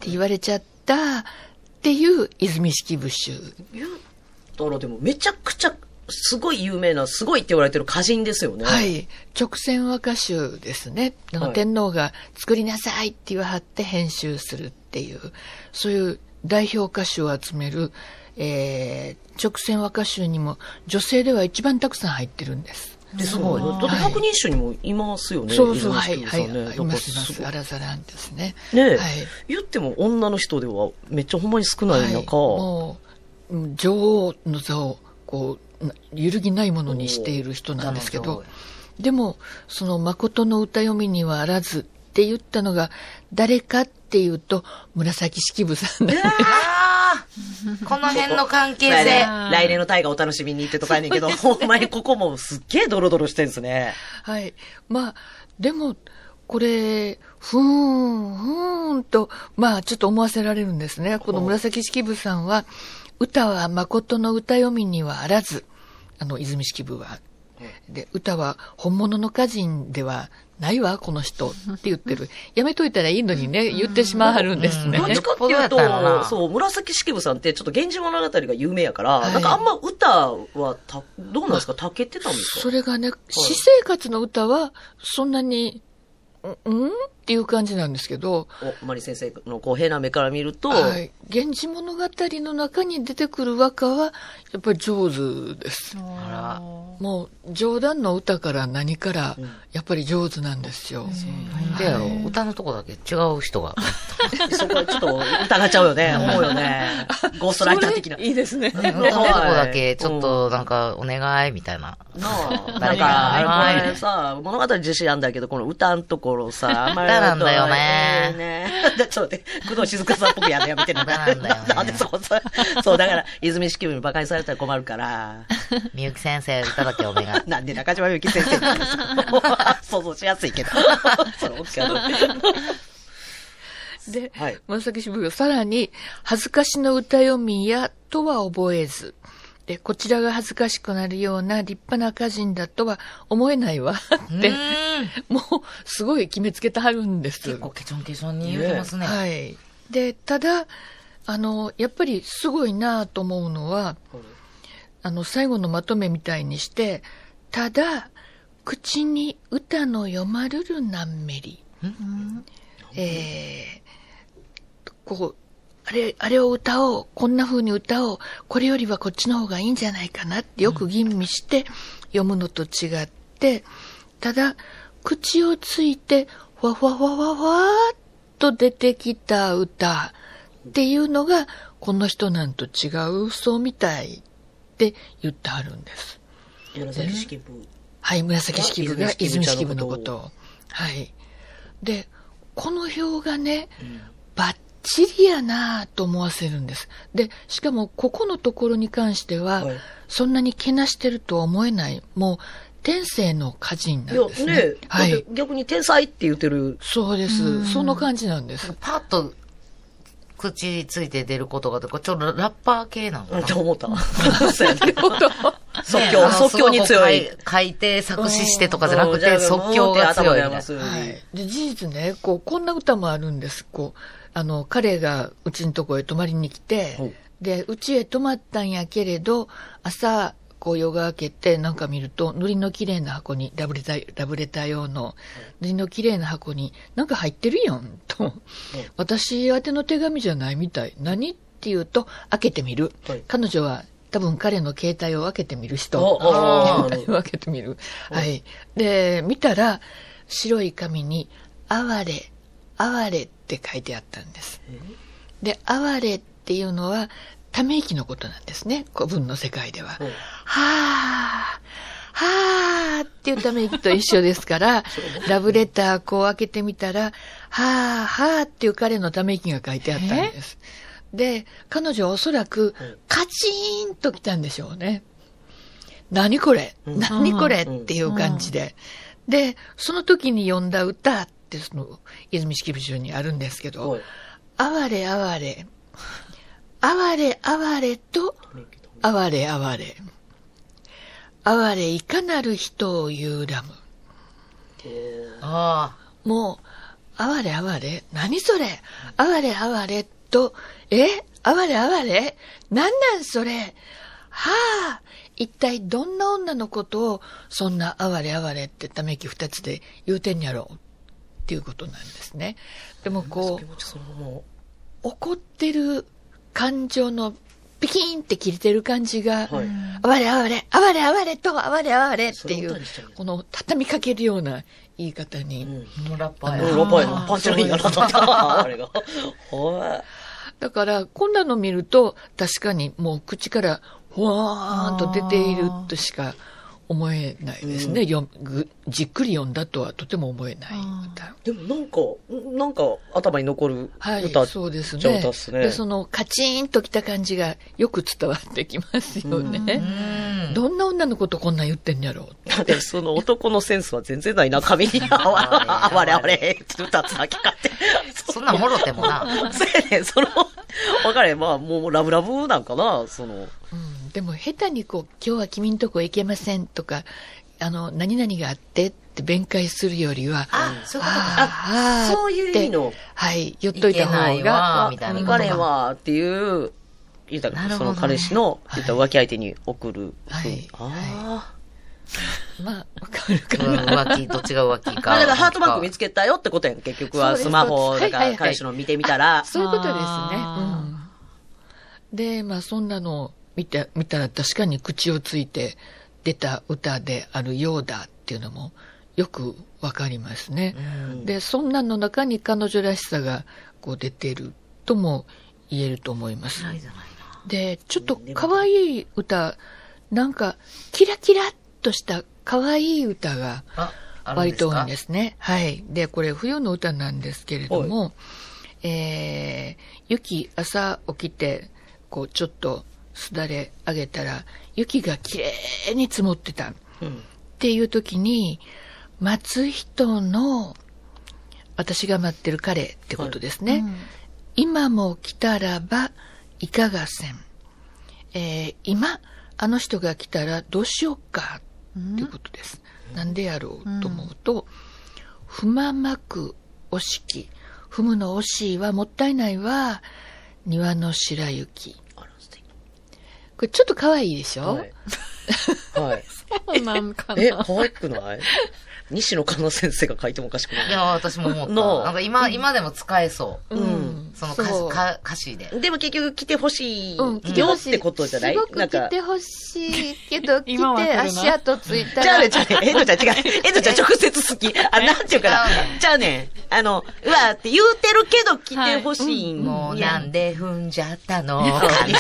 て言われちゃったっていう泉式部集。言ったらでもめちゃくちゃ、すごい有名な、すごいって言われてる歌人ですよね。は。い。直線和歌集ですね。はい天皇が作りなさいって言わはって編集するっていう、そういう代表歌手を集める、えー、直線和歌集にも女性では一番たくさん入ってるんです。ですごい。だって百人一首にもいますよね。そうそう、泉はい、はい、式部さんね。います、いますす。だからごいアラザランですね。ねえ、はい。言っても女の人ではめっちゃほんまに少ないはい、中、もう、うん女王の座を、こう、な揺るぎないものにしている人なんですけど、でも、その誠の歌読みにはあらずって言ったのが、誰かっていうと、紫式部さんなんです。この辺の関係性。来年の大河お楽しみにってとかやねんけど、[LAUGHS] ほんまにここもすっげえドロドロしてんすね。はい。まあ、でも、これ、ふーん、ふーんと、まあ、ちょっと思わせられるんですね。この紫式部さんは、歌は誠の歌読みにはあらず、あの、泉式部は。で、歌は本物の歌人ではないわ、この人って言ってる。[LAUGHS] やめといたらいいのにね、言ってしまわはるんですねど。っちかっていうと、なそう、紫式部さんってちょっと源氏物語が有名やから、はいなんかあんま歌はた、どうなんですか？たけてたんですか？それがね、私生活の歌は、そんなに、うんっていう感じなんですけど、お、マリ先生のこう、変な目から見ると、はい。源氏物語の中に出てくる和歌は、やっぱり上手です。あもう、冗談の歌から何から、やっぱり上手なんですよ。ら。で歌のとこだけ違う人が。[LAUGHS] そこはちょっと疑っちゃうよね。思うよね。[LAUGHS] ゴーストライター的な。いいですね。歌のとこだけ、ちょっとなんか、お願いみたいな。なん誰かこれさ、物語自信あんだけど、この歌のところさ、あんまり歌なんだよね [LAUGHS] ちょっと待って、工藤静香さんっぽくやるやめてな。歌なんだよね [LAUGHS] なんでそこさ、そう、だから、泉式部に馬鹿にされたら困るから、みゆき先生、歌だけお願い。[LAUGHS] なんで中島みゆき先生なんですか想像しやすいけど。[LAUGHS] それ OK だで、はい紫式部がさらに、恥ずかしの歌読みやとは覚えず、で、こちらが恥ずかしくなるような立派な歌人だとは思えないわって、もう、すごい決めつけてはるんです。結構ケチョンケチョンに言うてますね。はい。で、ただ、あの、やっぱりすごいなと思うのは、あの、最後のまとめみたいにして、ただ、口に歌の読まるるなんめり。えー、こう、あれ、あれを歌おう、こんな風に歌おう、これよりはこっちの方がいいんじゃないかなってよく吟味して読むのと違って、ただ、口をついて、ふわふわふわふわふわーっと出てきた歌っていうのが、この人なんと違うそうみたいって言ってあるんです。紫式部。はい、紫式部が泉泉式部のこととを。はい。で、この表がね、バッチリやなと思わせるんです。で、しかもここのところに関しては、はいそんなにけなしてるとは思えない。もう、天性の歌人ないんや、ですね。ねはい。逆に天才って言ってる。そうです。その感じなんです。パッと、口ついて出ることが、これちょっとラッパー系なのかうんなって思った。[LAUGHS] そうやね。即興、即興に強い。書いて作詞してとかじゃなくて、即興が強いみたいな。はい。で、事実ね、こう、こんな歌もあるんです。こう、あの、彼がうちのとこへ泊まりに来てで、うちへ泊まったんやけれど、朝、こう夜が明けてなんか見ると、塗りの綺麗な箱に、ラブレター、ラブレター用の、塗りの綺麗な箱に、なんか入ってるやん、と。私宛ての手紙じゃないみたい。何って言うと、開けてみる。はい彼女は、多分彼の携帯を開けてみる人。携帯を開けてみる。はい。で、見たら、白い紙に、哀れ、哀れって書いてあったんです。で、哀れっていうのは、ため息のことなんですね。古文の世界では。うんはあ、はあっていうため息と一緒ですから、ラブレターこう開けてみたら、はあ、はあっていう彼のため息が書いてあったんです。で、彼女はおそらく、カチーンと来たんでしょうね。何これ？うん何これ？っていう感じで。で、その時に読んだ歌って、その、泉式部中にあるんですけど、はい哀れ哀れ、哀れ哀れと、哀れ哀れ。哀れいかなる人を言うらむ。あもう、哀れ哀れ。何それ？哀れ哀れと、え？哀れ哀れ？なんなんそれ？はあ。一体どんな女のことを、そんな哀れ哀れってため息二つで言うてんやろうっていうことなんですね。でもこう、怒ってる感情のピキーンって切れてる感じが、はい哀れ哀れ、哀れ哀れと哀れ哀れっていうこの畳みかけるような言い方に、う、うん。ラッパーうんや。ロパイのパンチラインやなと思った。[LAUGHS] あれが。だから、こんなの見ると、確かにもう口から、ふわーんと出ているとしか思えないですね。読むぐじっくり読んだとはとても思えない歌。でもなんか、なんか頭に残るはい歌、そうですね歌っすね。で、そのカチーンときた感じがよく伝わってきますよね。どんな女のことこんなん言ってんやろうだってその男のセンスは全然ないな、髪に。[LAUGHS] あわれ、あわれ、あわれ、って歌つだけかって。[LAUGHS] そんなんもろてもな。[LAUGHS] そうやねん、その、わかれ、まあ、もうラブラブなんかな、その。うん、でも下手にこう、今日は君んとこ行けませんとか、あの、何々があってって弁解するよりは、あ、そう。あーそういう意味のってはい、言っといたいけない方がわ、みたいな彼は、っていう、言ったら、その彼氏の、言ったら浮気相手に送る。はいああ。まあ、わかるかうんな。浮気、どっちが浮気か。あ、だからハートマーク見つけたよってことやん。結局はスマホ、だからはいはいはい彼氏の見てみたら、そういうことですね。あうん。で、まあ、そんなのを見て、見たら確かに口をついて出た歌であるようだっていうのもよくわかりますね。で、そんなの中に彼女らしさがこう出てるとも言えると思います。で、ちょっと可愛い歌、なんかキラキラっとした可愛い歌が割と多いんですね。はい。で、これ冬の歌なんですけれども、えー、雪朝起きて、こうちょっとすだれ上げたら、雪がきれいに積もってた。うんっていう時に、待つ人の、私が待ってる彼ってことですね。今も来たらば、いかがせん。えー今、あの人が来たらどうしようかっていうことです。なんでやろうと思うと、踏ままくおしき。踏むの惜しいはもったいないわ。庭の白雪。これちょっと可愛いでしょ、はい。はい。[LAUGHS] そうなんかな。え、可愛くない？西野カナ先生が書いてもおかしくないいや、私も思った。[LAUGHS] のなんか今、今でも使えそう。うん。その歌そう詞か歌詞で。でも結局来てほしいうん、来てよっほしい。てことじゃない？すごくなんか来てほしいけど、[LAUGHS] 来て足跡ついたら。ちゃうねん、ちゃうねん。えのちゃん違う。[LAUGHS] えのちゃん直接好き。あ、なんていうかな違うね。んちゃうねん。あの、うわって言うてるけど来てほしいんもうやなんで踏んじゃったのかな。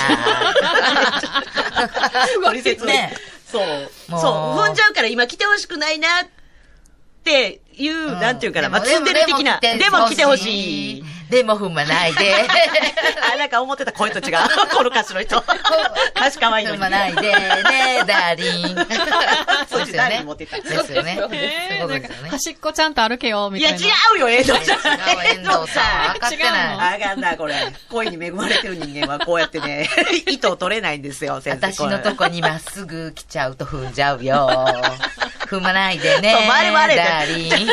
取説ねそう。もうそう。踏んじゃうから今来てほしくないなっていう、うんなんていうかな。まあ、ツンデレ的な。でも来てほしい。。でも踏まないで。[LAUGHS] あ、なんか思ってた声と違う。[LAUGHS] この歌詞の人。歌詞可愛いのに。踏まないでね、ダーリン。[LAUGHS] そっちですよねですよね。そういえー、うことなんかですよね。端っこちゃんと歩けよ、みいや、たいな。違うよ、遠藤さん。遠藤さん。分かって違うのない。あかんな、これ。恋に恵まれてる人間はこうやってね、糸を取れないんですよ、先生。私のとこにまっすぐ来ちゃうと踏んじゃうよ。踏まないでね。そう回れ回れダーリン。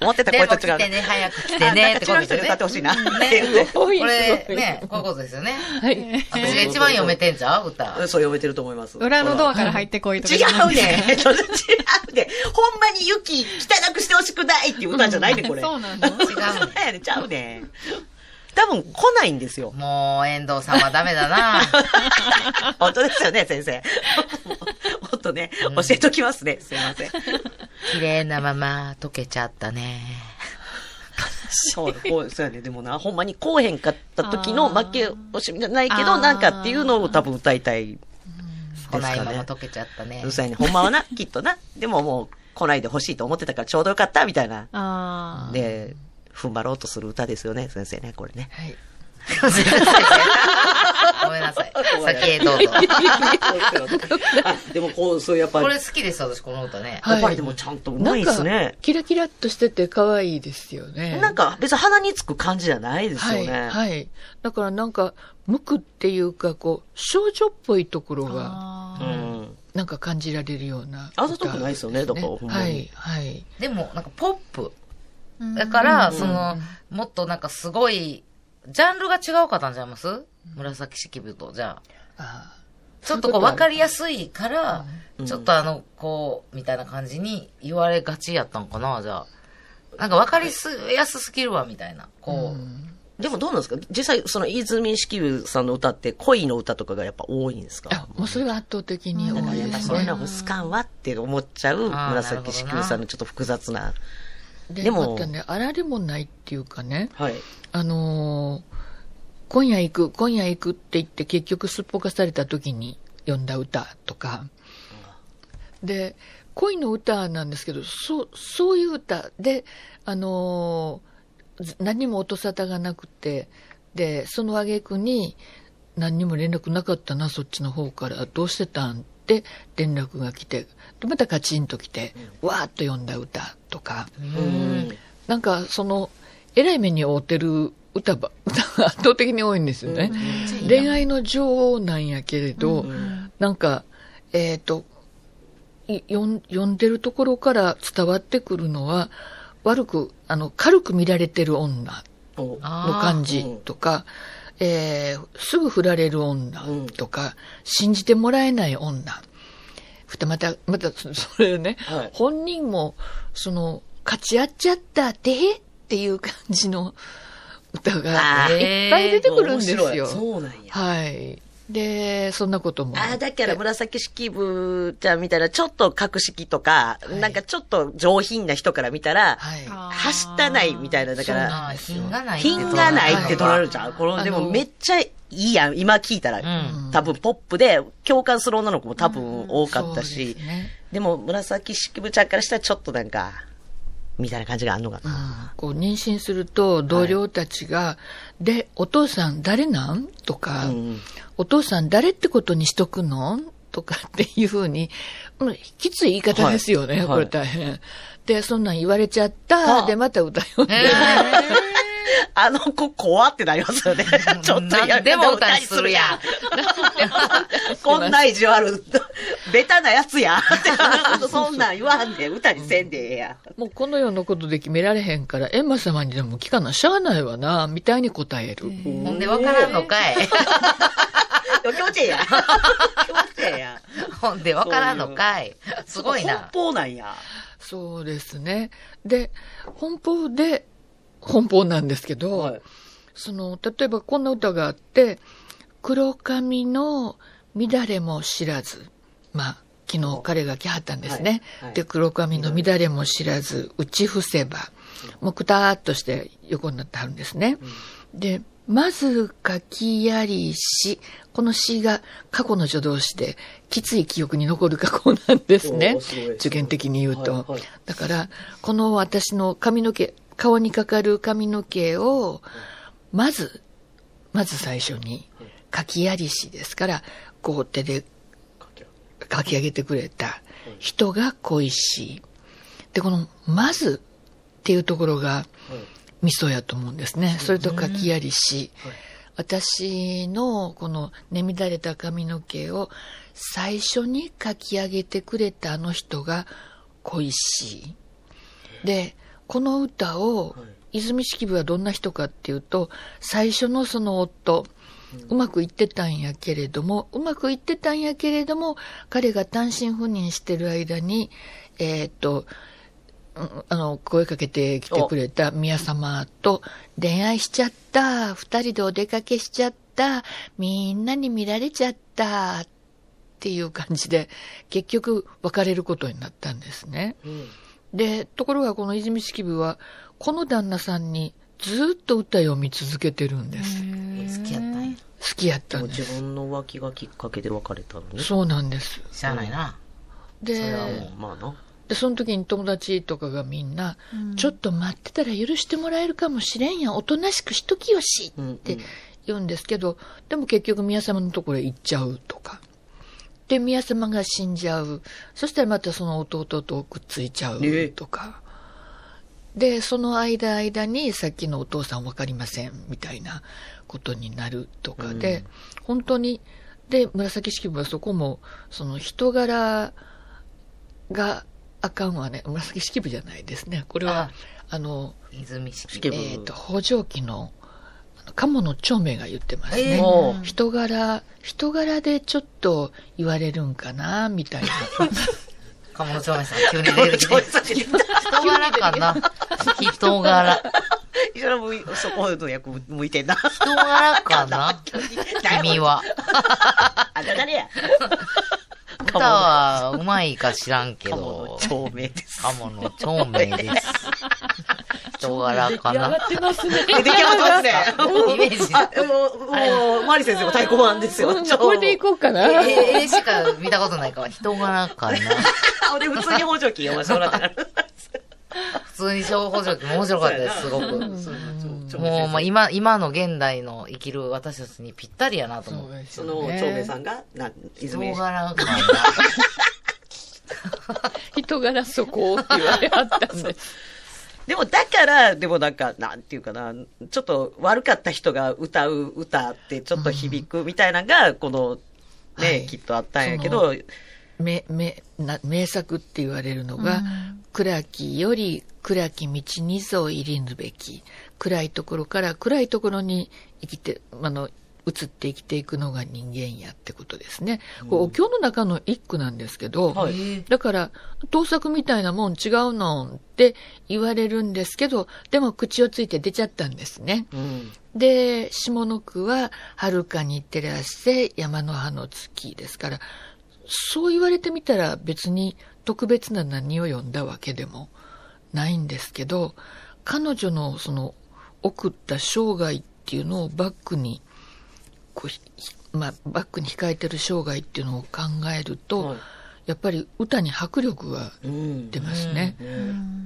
思ってたで声と違う。てね、早く来てね。[LAUGHS] ってことです歌ってほしいな。[LAUGHS] ね。これ、ね、こういうことですよね。はい。私が一番読めてんじゃん歌。そう読めてると思います。裏のドアから入ってこいとか違。うね。違うね。ほんまに雪汚くしてほしくないっていう歌じゃないね、これ。そうなの違ううやね、ちゃうね。多分来ないんですよ。もう、遠藤さんはダメだな。[LAUGHS] 本当ですよね、先生。[LAUGHS] もっとね、教えときますね。すいません。綺麗なまま溶けちゃったね。そう、こう、そうやね。でもな、ほんまにこうへんかった時の負け惜しみじゃないけど、なんかっていうのを多分歌いたい。来ないまま溶けちゃったねう。るさいね。ほんまはな、[LAUGHS] きっとな。でももう来ないでほしいと思ってたからちょうどよかった、みたいな。で、踏ん張ろうとする歌ですよね、先生ね、これね。はい。[LAUGHS] ごめんなさい。先へどうぞ。[LAUGHS] あ、でもこう、そうやっぱこれ好きです、私、この歌ね。やっぱりでもちゃんとうまいですなんねか。キラキラっとしてて可愛いですよね。なんか別に鼻につく感じじゃないですはい、よね。はい。だからなんか、無垢っていうか、こう、少女っぽいところが、うん。なんか感じられるような歌。あざとくないですよねだからほんまにはい、はい。でも、なんかポップ。うんだから、その、もっとなんかすごい、ジャンルが違うかったんちゃいます？紫式部と、じゃあ。あちょっとこう分かりやすいから、うんちょっとあの、こう、みたいな感じに言われがちやったんかな、じゃあ。なんか分かりやすすぎるわ、みたいな。こう。でもどうなんですか？実際、その泉式部さんの歌って恋の歌とかがやっぱ多いんですあかもうそれは圧倒的に多だからやっぱいですね。そういうのは好かんわって思っちゃう紫式部さんのちょっと複雑な。ででもまたね、あられもないっていうかね、はい。あのー今夜行く、今夜行くって言って結局すっぽかされた時に読んだ歌とか、で、恋の歌なんですけど、そう、そういう歌で、あのーず何も音沙汰がなくて、で、その挙句に、何にも連絡なかったな、そっちの方から。どうしてたんって連絡が来て、でまたカチンと来て、わーっと読んだ歌とか、うん。なんかその、えらい目に遭ってる歌ば、歌 [LAUGHS] が圧倒的に多いんですよね。恋愛の女王なんやけれど、なんか、えっ、と、い読ん読んでるところから伝わってくるのは、悪く、あの、軽く見られてる女お。の感じとか、えーすぐ振られる女とか、信じてもらえない女。また、また、そ [LAUGHS] それね、はい本人も、その、勝ち合っちゃった、てへっていう感じの歌があーいっぱい出てくるんですよ。そうなんや。はい。で、そんなことも。ああ、だから紫式部ちゃんみたいな、ちょっと格式とか、いなんかちょっと上品な人から見たら、はい。走ったないみたいな、だから、品がないって品がないって取られるる。じゃん。この、でもめっちゃいいやん。今聞いたら、ん多分ポップで共感する女の子も多分多かったそうし、ですねでも紫式部ちゃんからしたらちょっとなんか、みたいな感じがあんのかな。こう妊娠すると同僚たちが、で、お父さん誰なん？とか、うんお父さん誰ってことにしとくの？とかっていうふうに、うんきつい言い方ですよね、はいこれ大変。で、そんなん言われちゃった。あで、また歌読んで。あの子怖ってなりますよね。[LAUGHS] ちょっとや何でも歌にするやん。[LAUGHS] こんな意地悪、ベタなやつや。[LAUGHS] そんなん言わんで、歌にせんでええや。もうこの世のことで決められへんから、エンマ様にでも聞かなしゃあないわな、みたいに答える。ほんでわからんのかい。気持ちええや。気持ちええや。ほんでわからんのかい。すごいな。奔放なんや。そうですね。で、奔放で、奔放なんですけど、はいその、例えばこんな歌があって、黒髪の乱れも知らず。まあ、昨日彼が来はったんですね。はいはいで、黒髪の乱れも知らず、打ち伏せば。もうくたーっとして横になってはるんですね。で、まず書きやりし、この詩が過去の助動詞で、きつい記憶に残る過去なんですね。受験的に言うと。はいはいだから、この私の髪の毛、顔にかかる髪の毛を、まず、まず最初に、書きやりしですから、こう手で書き上げてくれた人が恋しい。で、この、まずっていうところが、ミソやと思うんですね。それと書きやりし。私のこのね乱れた髪の毛を最初に書き上げてくれたあの人が恋しい。で、この歌を、泉式部はどんな人かっていうと、最初のその夫、うまくいってたんやけれども、うまくいってたんやけれども、彼が単身赴任してる間に、えーっと、うんあの、声かけてきてくれた宮様と恋愛しちゃった、二人でお出かけしちゃった、みんなに見られちゃった、っていう感じで、結局別れることになったんですね。で、ところがこの泉式部は、この旦那さんにずっと歌読み続けてるんです。好きやったんや。好きやったんで自す。分の浮気がきっかけで別れたのね。そうなんです。しゃあないな。で、それはもうまあな。で、その時に友達とかがみんな、ちょっと待ってたら許してもらえるかもしれんやん。おとなしくしときよしって言うんですけど、でも結局宮様のところへ行っちゃうとか。で、宮様が死んじゃう。そしたらまたその弟とくっついちゃうええとか。で、その間間にさっきのお父さんわかりませんみたいなことになるとかで、本当に、で、紫式部はそこも、その人柄があかんわね。紫式部じゃないですね。これは、あの、泉式式部えっ、と、北条記の、鴨の長明が言ってますね。えー人柄、人柄でちょっと言われるんかな、みたいな。[LAUGHS] 鴨の長明さん [LAUGHS] 急に出てきて。人柄かな人柄。一緒のそこの役向いてんな。人柄かな？[LAUGHS] 君は。あ誰や？歌はうまいか知らんけ鴨どの。長命です。鴨の長明です。[LAUGHS] 人柄かな。ってますね。出来上がってますね。イメージ。あ、もう、もう、マリ先生も太鼓判ですよ。これでいこうかな。ええしか見たことないから、人柄かな。あ、で、普通に補助金読ませてもらったから。[LAUGHS] 普通に小補助金も面白かったです、すごく。もう、まあ、今、今の現代の生きる私たちにぴったりやなと思う。その、長兵衛さんが、な、人泉柄かな。[LAUGHS] 人柄そこって言われはったんです。でも、だから、でもなんか、なんていうかな、ちょっと悪かった人が歌う歌ってちょっと響くみたいなのが、この、ね、はいきっとあったんやけど、名、名、な名作って言われるのが、暗きより暗き道にぞ入りぬべき。暗いところから暗いところに生きて、あの、移って生きていくのが人間やってことですね。これお経の中の一句なんですけど、はいだから、盗作みたいなもん違うのんって言われるんですけど、でも口をついて出ちゃったんですね。うん。で、下の句は、遥かに照らして山の葉の月ですから、そう言われてみたら別に特別な何を読んだわけでもないんですけど、彼女のその送った生涯っていうのをバックに、こうまあ、バックに控えてる生涯っていうのを考えると、はいやっぱり歌に迫力がうん。出ますね。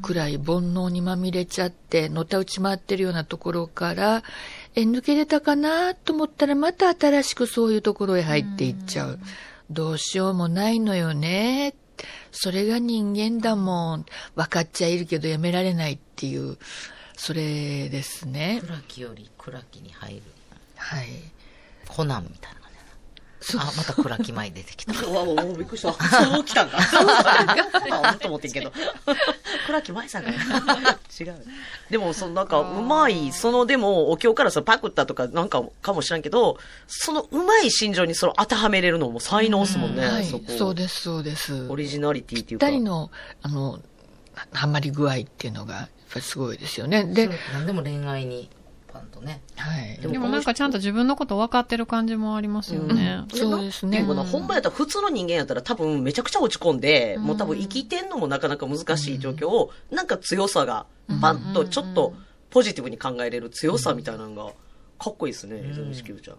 暗い煩悩にまみれちゃって、のたうち回ってるようなところから、え、抜け出たかなと思ったら、また新しくそういうところへ入っていっちゃう。どうしようもないのよね。それが人間だもん。分かっちゃいるけどやめられないっていう、それですね。暗きより暗きに入る。はい。コナンみたいな感じそうだな。あ、また暗き前出てきた。[LAUGHS] うわ、もうびっくりした。そう来たんか。[LAUGHS] そうあと思ってんけど。倉木舞さんが。[LAUGHS] 違う。でも、そのなんか、うまい、その、でも、お経からそのパクったとかなんかかもしらんけど、そのうまい心情にそれを当てはめれるのも才能っすもんね、はいそこ。。そうです、そうです。オリジナリティっていうか。ぴっの、あの、はまり具合っていうのが、やっぱりすごいですよね。で、何でも恋愛に、パンとね。はい。ででもなんかちゃんと自分のこと分かってる感じもありますよね。そうですねでもな、ほんまやったら普通の人間やったら多分めちゃくちゃ落ち込んで、もう多分生きてんのもなかなか難しい状況を、なんか強さが、パンとちょっとポジティブに考えれる強さみたいなのが、かっこいいですね、泉式部ちゃん。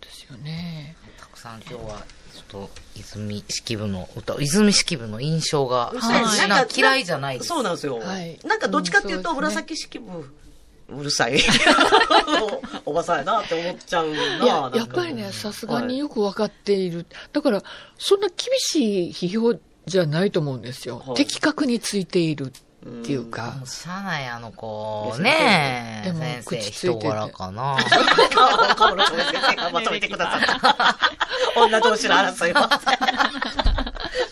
ですよね。たくさん今日は、ちょっと、泉式部の歌、泉式部の印象が、はいなんか嫌いじゃないです。そうなんですよ。はいなんかどっちかっていうと、紫式部、うるさい。[LAUGHS] おばさんやなって思っちゃうな。いやっぱりね、さすがによくわかっている。だから、そんな厳しい批評じゃないと思うんですよ。はい的確についているっていうかもう。ない、あの子。ねえ。でも口ついてて人柄かな。河野長先生がまとめてくださった。女同士の争いは。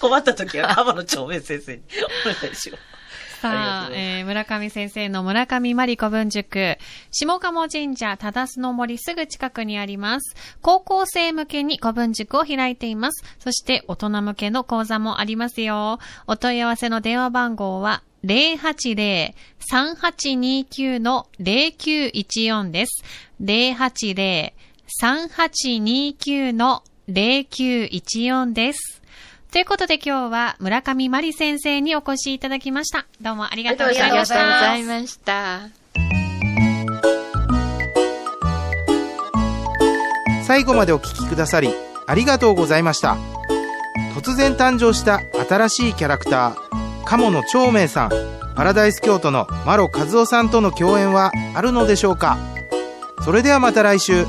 困った時は河野長明先生にお願いします。さあ、えー、村上先生の村上真理子文塾、下鴨神社忠須の森すぐ近くにあります。高校生向けに古文塾を開いています。そして大人向けの講座もありますよ。お問い合わせの電話番号は080-3829-0914です。080-3829-0914です。ということで今日は村上真理先生にお越しいただきました。どうもありがとうございましありがとうござた。いました。最後までお聞きくださりありがとうございました突然誕生した新しいキャラクター鴨野長明さんパラダイス京都のマロ和夫さんとの共演はあるのでしょうかそれではまた来週